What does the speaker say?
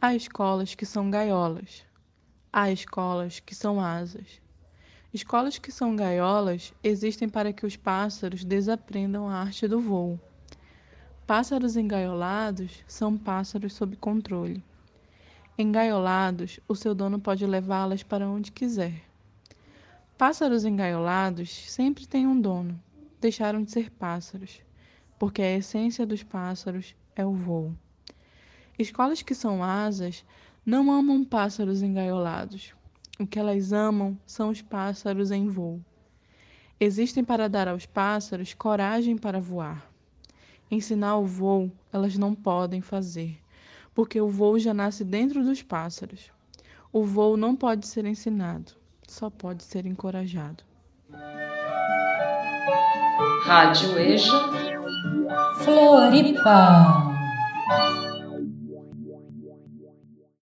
Há escolas que são gaiolas. Há escolas que são asas. Escolas que são gaiolas existem para que os pássaros desaprendam a arte do voo. Pássaros engaiolados são pássaros sob controle. Engaiolados, o seu dono pode levá-las para onde quiser. Pássaros engaiolados sempre têm um dono. Deixaram de ser pássaros, porque a essência dos pássaros é o voo. Escolas que são asas não amam pássaros engaiolados. O que elas amam são os pássaros em voo. Existem para dar aos pássaros coragem para voar. Ensinar o voo elas não podem fazer, porque o voo já nasce dentro dos pássaros. O voo não pode ser ensinado, só pode ser encorajado. Rádio EJA Floripa